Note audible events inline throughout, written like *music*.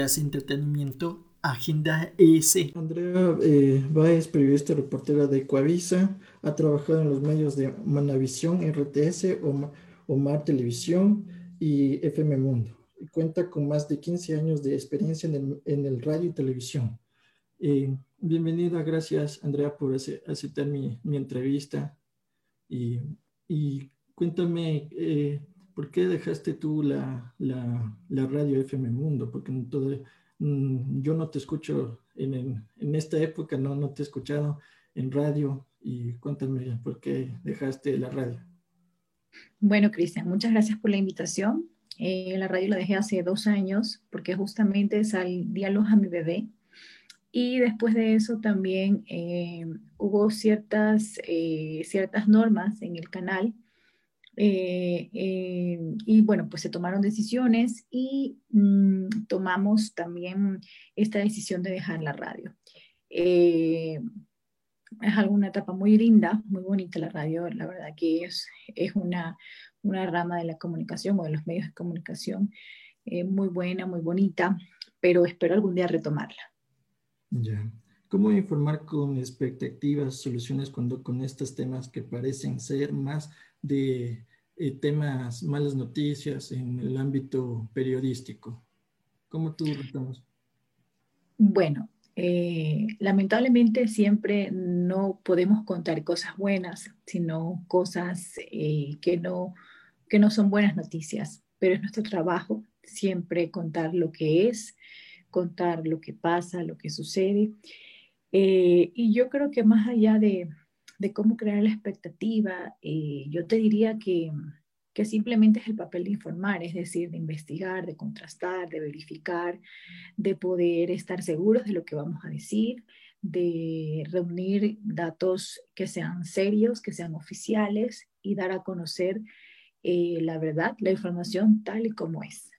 entrevistas, entretenimiento, Agenda ES. Andrea eh, Báez, periodista reportera de Coavisa, ha trabajado en los medios de Manavisión, RTS, Omar Televisión y FM Mundo. Cuenta con más de 15 años de experiencia en el, radio y televisión. Eh, bienvenida, gracias Andrea por aceptar mi, mi entrevista. Y, y cuéntame, eh, ¿por qué dejaste tú la, la, radio FM Mundo? Porque mm, yo no te escucho en, en, esta época, no, no te he escuchado en radio. Y cuéntame, ¿por qué dejaste la radio? Bueno, Cristian, muchas gracias por la invitación. Eh, la radio la dejé hace dos años porque justamente salí diálogo a mi bebé. Y después de eso también eh, hubo ciertas, eh, ciertas normas en el canal. Y bueno, pues se tomaron decisiones y mm, tomamos también esta decisión de dejar la radio es alguna etapa muy linda, muy bonita la radio, la verdad que es, es una, una rama de la comunicación o de los medios de comunicación eh, muy buena, muy bonita, pero espero algún día retomarla. Ya. ¿Cómo informar con expectativas, soluciones cuando con estos temas que parecen ser más de eh, temas, malas noticias en el ámbito periodístico? ¿Cómo tú retomas? Bueno, eh, lamentablemente siempre no podemos contar cosas buenas, sino cosas eh, que, no, que no son buenas noticias, pero es nuestro trabajo siempre contar lo que es, contar lo que pasa, lo que sucede. Eh, y yo creo que más allá de, cómo crear la expectativa, yo te diría que que simplemente es el papel de informar, es decir, de investigar, de contrastar, de verificar, de poder estar seguros de lo que vamos a decir, de reunir datos que sean serios, que sean oficiales y dar a conocer eh, la verdad, la información tal y como es.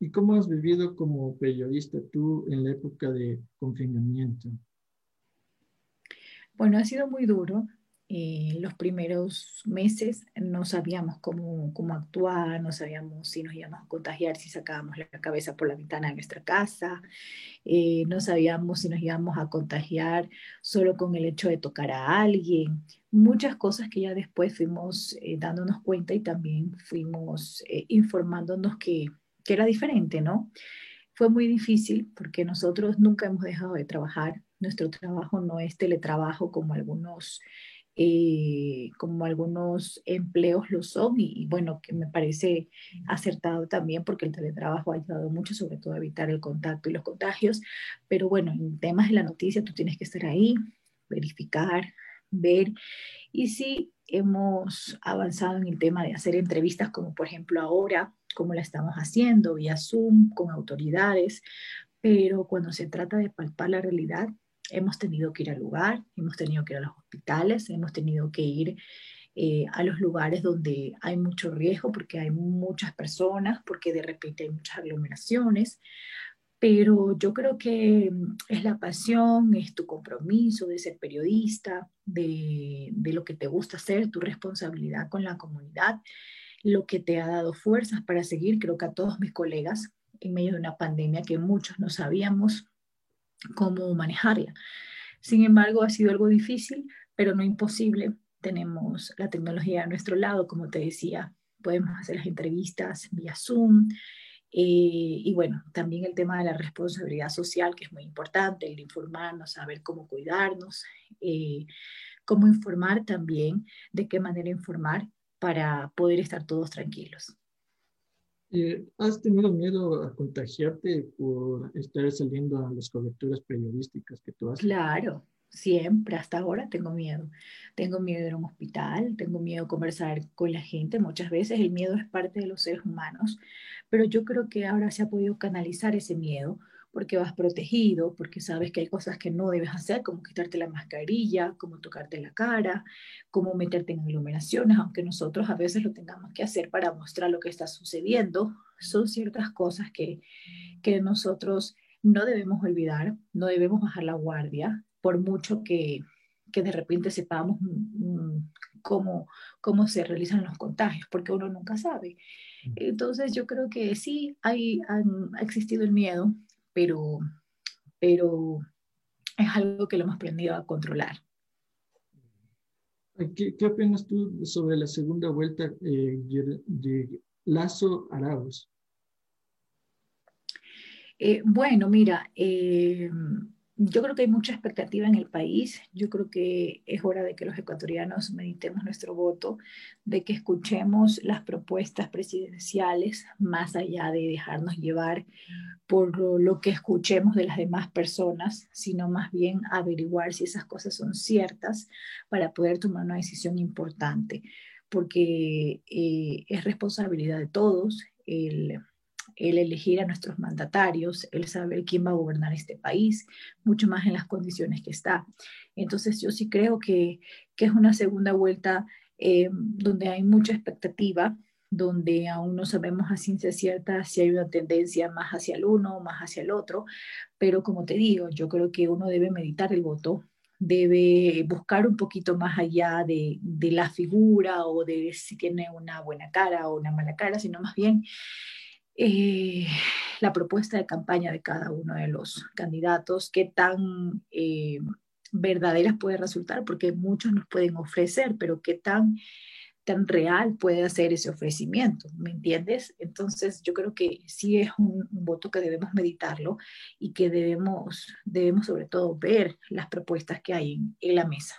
¿Y cómo has vivido como periodista tú en la época de confinamiento? Bueno, ha sido muy duro. Eh, los primeros meses no sabíamos cómo, cómo actuar, no sabíamos si nos íbamos a contagiar, si sacábamos la cabeza por la ventana de nuestra casa, eh, no sabíamos si nos íbamos a contagiar solo con el hecho de tocar a alguien, muchas cosas que ya después fuimos eh, dándonos cuenta y también fuimos informándonos que, que era diferente, ¿no? Fue muy difícil porque nosotros nunca hemos dejado de trabajar. Nuestro trabajo no es teletrabajo como algunos eh, como algunos empleos lo son y, bueno, que me parece acertado también porque el teletrabajo ha ayudado mucho, sobre todo a evitar el contacto y los contagios, pero bueno, en temas de la noticia tú tienes que estar ahí, verificar, ver. Y sí hemos avanzado en el tema de hacer entrevistas como por ejemplo ahora, como la estamos haciendo vía Zoom con autoridades, pero cuando se trata de palpar la realidad, hemos tenido que ir al lugar, hemos tenido que ir a los hospitales, hemos tenido que ir eh, a los lugares donde hay mucho riesgo porque hay muchas personas, porque de repente hay muchas aglomeraciones, pero yo creo que mm, es la pasión, es tu compromiso de ser periodista, de, de lo que te gusta hacer, tu responsabilidad con la comunidad, lo que te ha dado fuerzas para seguir, creo que a todos mis colegas en medio de una pandemia que muchos no sabíamos cómo manejarla. Sin embargo, ha sido algo difícil, pero no imposible. Tenemos la tecnología a nuestro lado, como te decía, podemos hacer las entrevistas vía Zoom. Eh, y bueno, también el tema de la responsabilidad social, que es muy importante, el informarnos, saber cómo cuidarnos, eh, cómo informar también, de qué manera informar para poder estar todos tranquilos. Eh, ¿Has tenido miedo a contagiarte por estar saliendo a las coberturas periodísticas que tú haces? Claro, siempre, hasta ahora tengo miedo. Tengo miedo de ir a un hospital, tengo miedo de conversar con la gente. Muchas veces el miedo es parte de los seres humanos, pero yo creo que ahora se ha podido canalizar ese miedo porque vas protegido, porque sabes que hay cosas que no debes hacer, como quitarte la mascarilla, como tocarte la cara, como meterte en iluminaciones, aunque nosotros a veces lo tengamos que hacer para mostrar lo que está sucediendo, son ciertas cosas que, que nosotros no debemos olvidar, no debemos bajar la guardia, por mucho que, que de repente sepamos mm, cómo, cómo se realizan los contagios, porque uno nunca sabe. Entonces yo creo que sí, hay, ha existido el miedo, pero, pero es algo que lo hemos aprendido a controlar. ¿Qué, qué opinas tú sobre la segunda vuelta eh, de Lazo Arauz? Eh, bueno, mira, eh, yo creo que hay mucha expectativa en el país. Yo creo que es hora de que los ecuatorianos meditemos nuestro voto, de que escuchemos las propuestas presidenciales más allá de dejarnos llevar por lo, que escuchemos de las demás personas, sino más bien averiguar si esas cosas son ciertas para poder tomar una decisión importante, porque eh, es responsabilidad de todos el el elegir a nuestros mandatarios, el saber quién va a gobernar este país, mucho más en las condiciones que está. Entonces yo sí creo que, es una segunda vuelta eh, donde hay mucha expectativa, donde aún no sabemos a ciencia cierta si hay una tendencia más hacia el uno o más hacia el otro, pero como te digo, yo creo que uno debe meditar el voto, debe buscar un poquito más allá de, de la figura o de si tiene una buena cara o una mala cara, sino más bien eh, la propuesta de campaña de cada uno de los candidatos, qué tan eh, verdaderas puede resultar, porque muchos nos pueden ofrecer, pero qué tan, tan real puede hacer ese ofrecimiento, ¿me entiendes? Entonces yo creo que sí es un, voto que debemos meditarlo y que debemos, debemos sobre todo ver las propuestas que hay en, la mesa.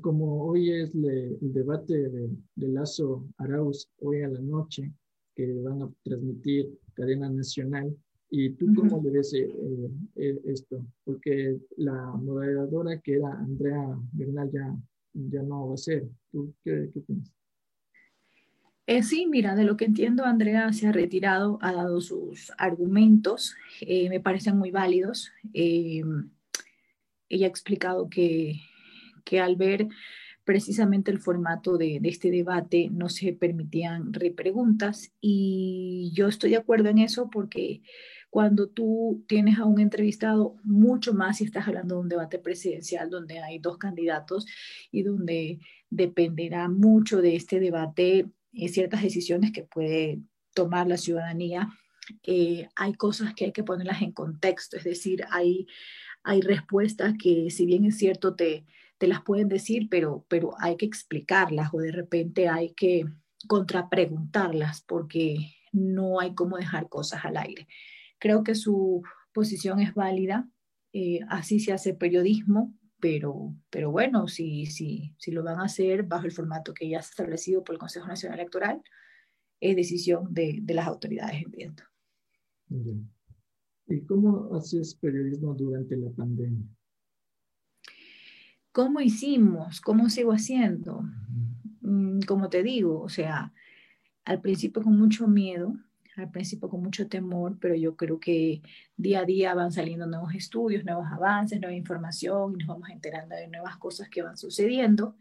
Como hoy es el debate de, de Lazo Arauz, hoy a la noche, que van a transmitir cadena nacional. ¿Y tú cómo le ves eh, eh, esto? Porque la moderadora que era Andrea Bernal ya, ya no va a ser. ¿Tú qué, qué piensas? Eh, sí, mira, de lo que entiendo, Andrea se ha retirado, ha dado sus argumentos, me parecen muy válidos. ella ha explicado que, que al ver precisamente el formato de, este debate no se permitían repreguntas y yo estoy de acuerdo en eso porque cuando tú tienes a un entrevistado, mucho más si estás hablando de un debate presidencial donde hay dos candidatos y donde dependerá mucho de este debate eh, ciertas decisiones que puede tomar la ciudadanía. Eh, hay cosas que hay que ponerlas en contexto, es decir, hay, hay respuestas que si bien es cierto te, te las pueden decir, pero, pero hay que explicarlas o de repente hay que contrapreguntarlas porque no hay cómo dejar cosas al aire. Creo que su posición es válida, eh, así se hace periodismo, pero, pero bueno, si, si, si lo van a hacer bajo el formato que ya está establecido por el Consejo Nacional Electoral, es decisión de, de las autoridades, entiendo. ¿Y cómo haces periodismo durante la pandemia? ¿Cómo hicimos? ¿Cómo sigo haciendo? Mm, como te digo, o sea, al principio con mucho miedo, al principio con mucho temor, pero yo creo que día a día van saliendo nuevos estudios, nuevos avances, nueva información y nos vamos enterando de nuevas cosas que van sucediendo.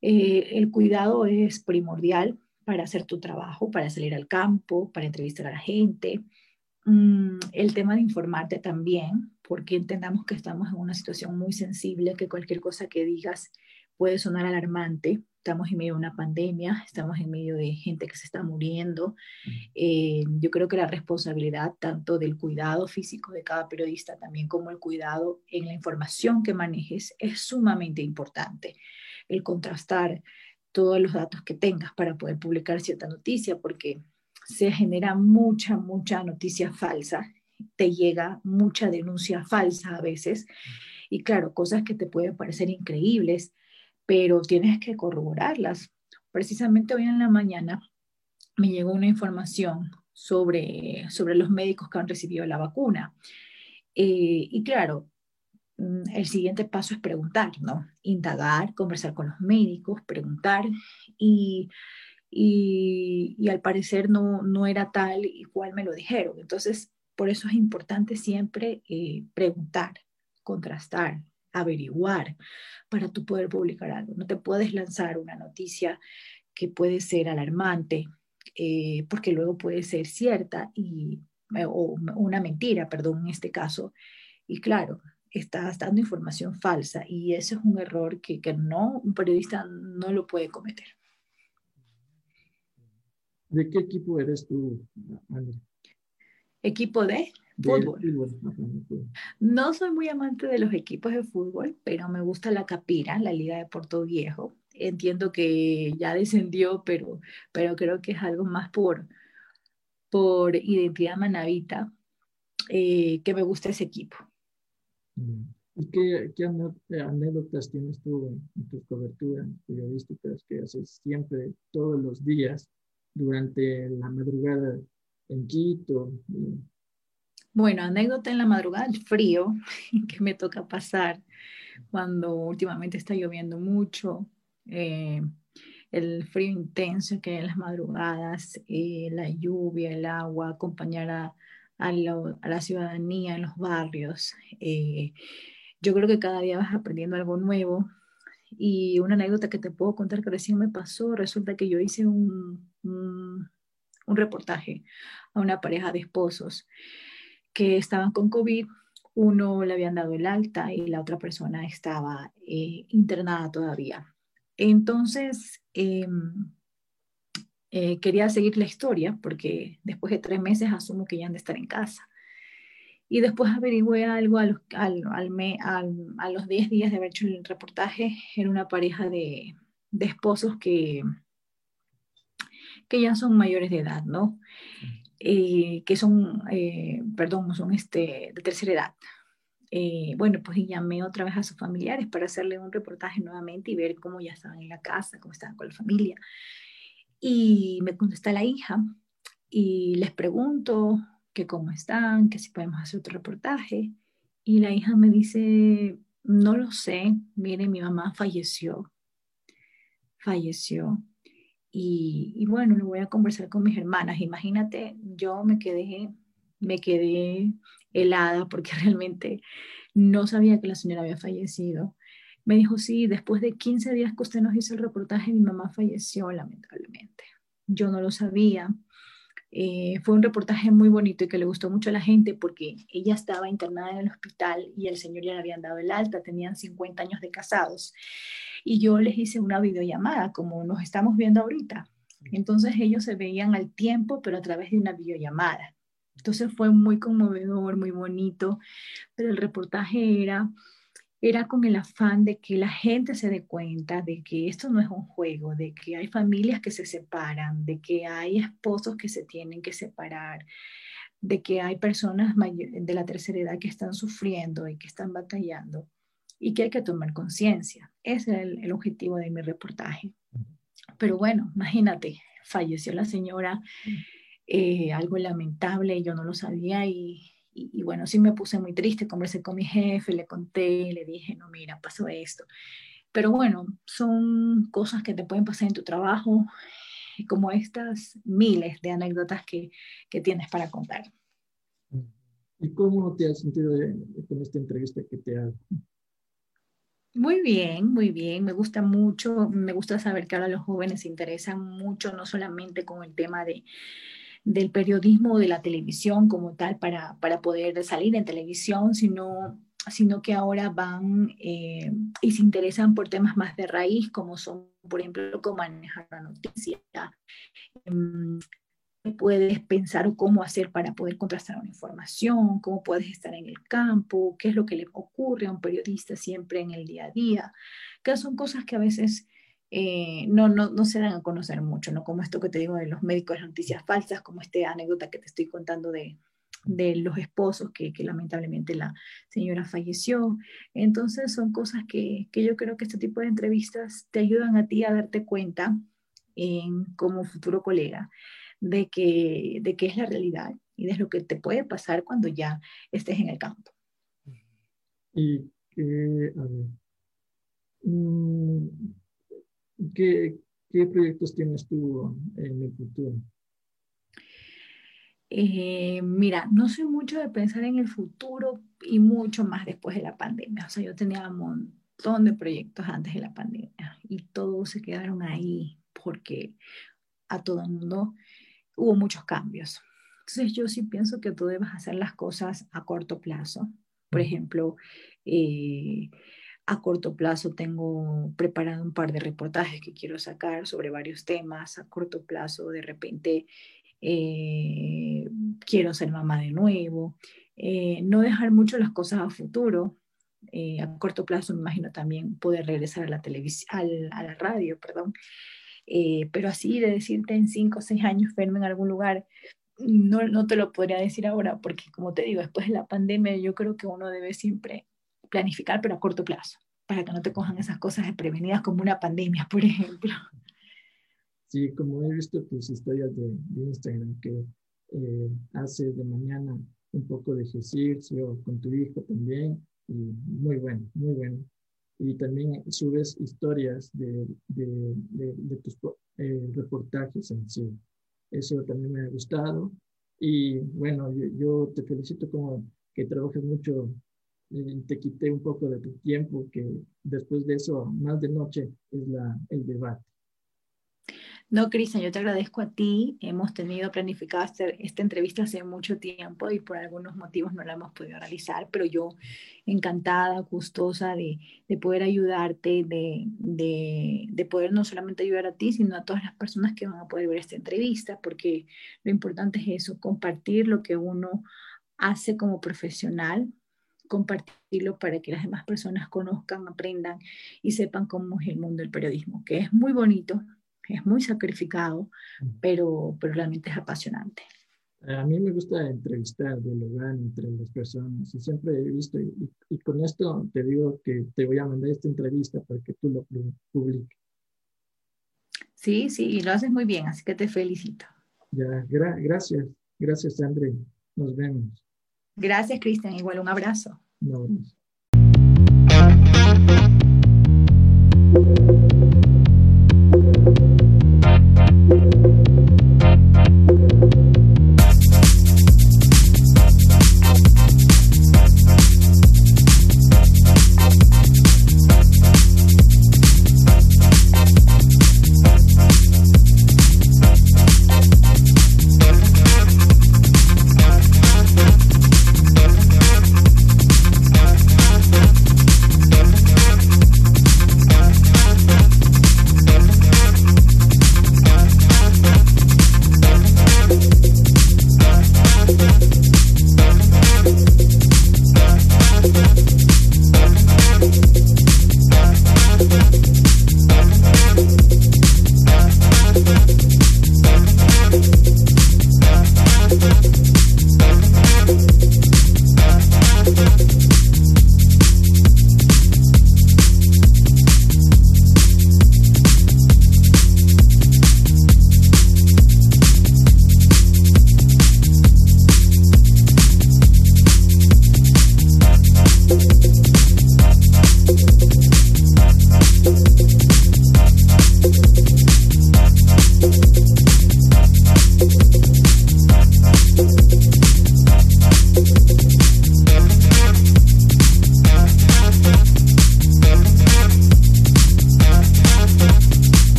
Eh, el cuidado es primordial para hacer tu trabajo, para salir al campo, para entrevistar a la gente. Mm, el tema de informarte también, porque entendamos que estamos en una situación muy sensible, que cualquier cosa que digas puede sonar alarmante. Estamos en medio de una pandemia, estamos en medio de gente que se está muriendo. Eh, yo creo que la responsabilidad tanto del cuidado físico de cada periodista, también como el cuidado en la información que manejes, es sumamente importante. El contrastar todos los datos que tengas para poder publicar cierta noticia, porque se genera mucha, mucha noticia falsa te llega mucha denuncia falsa a veces. Y claro, cosas que te pueden parecer increíbles, pero tienes que corroborarlas. Precisamente hoy en la mañana me llegó una información sobre, sobre los médicos que han recibido la vacuna. Eh, y claro, mm, el siguiente paso es preguntar, ¿no? Indagar, conversar con los médicos, preguntar y, y, y al parecer no, no era tal y cual me lo dijeron. Entonces, por eso es importante siempre eh, preguntar, contrastar, averiguar para tú poder publicar algo. No te puedes lanzar una noticia que puede ser alarmante, eh, porque luego puede ser cierta y, eh, o una mentira, perdón, en este caso. Y claro, estás dando información falsa y ese es un error que, que no, un periodista no lo puede cometer. ¿De qué equipo eres tú, André? ¿Equipo de? Fútbol. No soy muy amante de los equipos de fútbol, pero me gusta la Capira, la Liga de Puerto Viejo. Entiendo que ya descendió, pero, pero creo que es algo más por, por identidad manavita eh, que me gusta ese equipo. Mm. ¿Y qué, qué, anécdotas tienes tú en tus coberturas periodísticas que haces siempre, todos los días, durante la madrugada en Quito? Bueno, anécdota en la madrugada, el frío *laughs* que me toca pasar cuando últimamente está lloviendo mucho, eh, el frío intenso que hay en las madrugadas, eh, la lluvia, el agua, acompañar a, la ciudadanía en los barrios. Eh, yo creo que cada día vas aprendiendo algo nuevo. Y una anécdota que te puedo contar que recién me pasó, resulta que yo hice un, reportaje a una pareja de esposos que estaban con COVID. Uno le habían dado el alta y la otra persona estaba eh, internada todavía. Entonces, em, eh, quería seguir la historia porque después de tres meses asumo que ya han de estar en casa. Y después averigüé algo a los, al, a los 10 días de haber hecho el reportaje. Era una pareja de, de esposos que, que ya son mayores de edad, ¿no? Eh, que son, eh, perdón, son este, de tercera edad. Eh, bueno, pues llamé otra vez a sus familiares para hacerle un reportaje nuevamente y ver cómo ya estaban en la casa, cómo estaban con la familia. Y me contesta la hija y les pregunto que cómo están, que si podemos hacer otro reportaje. Y la hija me dice, no lo sé, mire, mi mamá falleció, falleció. Y, bueno, lo voy a conversar con mis hermanas. Imagínate, yo me quedé, me quedé helada porque *laughs* realmente no sabía que la señora había fallecido. Me dijo, sí, después de 15 días que usted nos hizo el reportaje, mi mamá falleció lamentablemente. Yo no lo sabía. Eh, fue un reportaje muy bonito y que le gustó mucho a la gente porque ella estaba internada en el hospital y el señor ya le habían dado el alta, tenían 50 años de casados. Y yo les hice una videollamada, como nos estamos viendo ahorita. Entonces ellos se veían al tiempo, pero a través de una videollamada. Entonces fue muy conmovedor, muy bonito, pero el reportaje era era con el afán de que la gente se dé cuenta de que esto no es un juego, de que hay familias que se separan, de que hay esposos que se tienen que separar, de que hay personas de la tercera edad que están sufriendo y que están batallando y que hay que tomar conciencia. Ese es el, objetivo de mi reportaje. Pero bueno, imagínate, falleció la señora, eh, algo lamentable, yo no lo sabía y y, bueno, sí me puse muy triste, conversé con mi jefe, le conté, le dije, no, mira, pasó esto. Pero bueno, son cosas que te pueden pasar en tu trabajo, como estas miles de anécdotas que, que tienes para contar. ¿Y cómo te has sentido con esta entrevista que te ha muy bien, muy bien. Me gusta mucho, me gusta saber que ahora los jóvenes se interesan mucho, no solamente con el tema de, del periodismo o de la televisión como tal para, para poder salir en televisión, sino, sino que ahora van eh, y se interesan por temas más de raíz, como son, por ejemplo, cómo manejar la noticia, em, puedes pensar cómo hacer para poder contrastar una información, cómo puedes estar en el campo, qué es lo que le ocurre a un periodista siempre en el día a día, que son cosas que a veces eh, no, no, no se dan a conocer mucho, ¿no? Como esto que te digo de los médicos de noticias falsas, como esta anécdota que te estoy contando de, de los esposos, que, que, lamentablemente la señora falleció. Entonces son cosas que, que, yo creo que este tipo de entrevistas te ayudan a ti a darte cuenta en, como futuro colega de que, de qué es la realidad y de lo que te puede pasar cuando ya estés en el campo. Y que, a ver, mm, ¿Qué, qué proyectos tienes tú en el futuro? Eh, mira, no soy mucho de pensar en el futuro y mucho más después de la pandemia. O sea, yo tenía un montón de proyectos antes de la pandemia y todos se quedaron ahí porque a todo el mundo hubo muchos cambios. Entonces yo sí pienso que tú debes hacer las cosas a corto plazo. Por ejemplo, eh, A corto plazo tengo preparado un par de reportajes que quiero sacar sobre varios temas. A corto plazo, de repente, eh, quiero ser mamá de nuevo. Eh, no dejar mucho las cosas a futuro. Eh, a corto plazo, me imagino también poder regresar a la televisión, a la radio, perdón. Pero así de decirte en cinco o seis años verme en algún lugar, no, no te lo podría decir ahora, porque como te digo, después de la pandemia yo creo que uno debe siempre planificar, pero a corto plazo, para que no te cojan esas cosas prevenidas como una pandemia, por ejemplo. Sí, como he visto tus historias de, Instagram, que eh, haces de mañana un poco de ejercicio con tu hijo también, y muy bueno, muy bueno. Y también subes historias de, de, tus eh, reportajes en sí. Eso también me ha gustado. Y bueno, yo, yo te felicito como que trabajas mucho te quité un poco de tu tiempo, que después de eso, más de noche, es la, el debate. No, Cristian, yo te agradezco a ti. Hemos tenido planificada esta entrevista hace mucho tiempo y por algunos motivos no la hemos podido realizar, pero yo encantada, gustosa de, de poder ayudarte, de, de, poder no solamente ayudar a ti, sino a todas las personas que van a poder ver esta entrevista, porque lo importante es eso, compartir lo que uno hace como profesional, compartirlo para que las demás personas conozcan, aprendan y sepan cómo es el mundo del periodismo, que es muy bonito, es muy sacrificado, pero, pero realmente es apasionante. A mí me gusta entrevistar, dialogar entre las personas y siempre he visto, y, con esto te digo que te voy a mandar esta entrevista para que tú lo publiques. Sí, sí, y lo haces muy bien, así que te felicito. Ya, gracias, gracias André, nos vemos. Gracias, Cristian. Igual un abrazo. Un abrazo.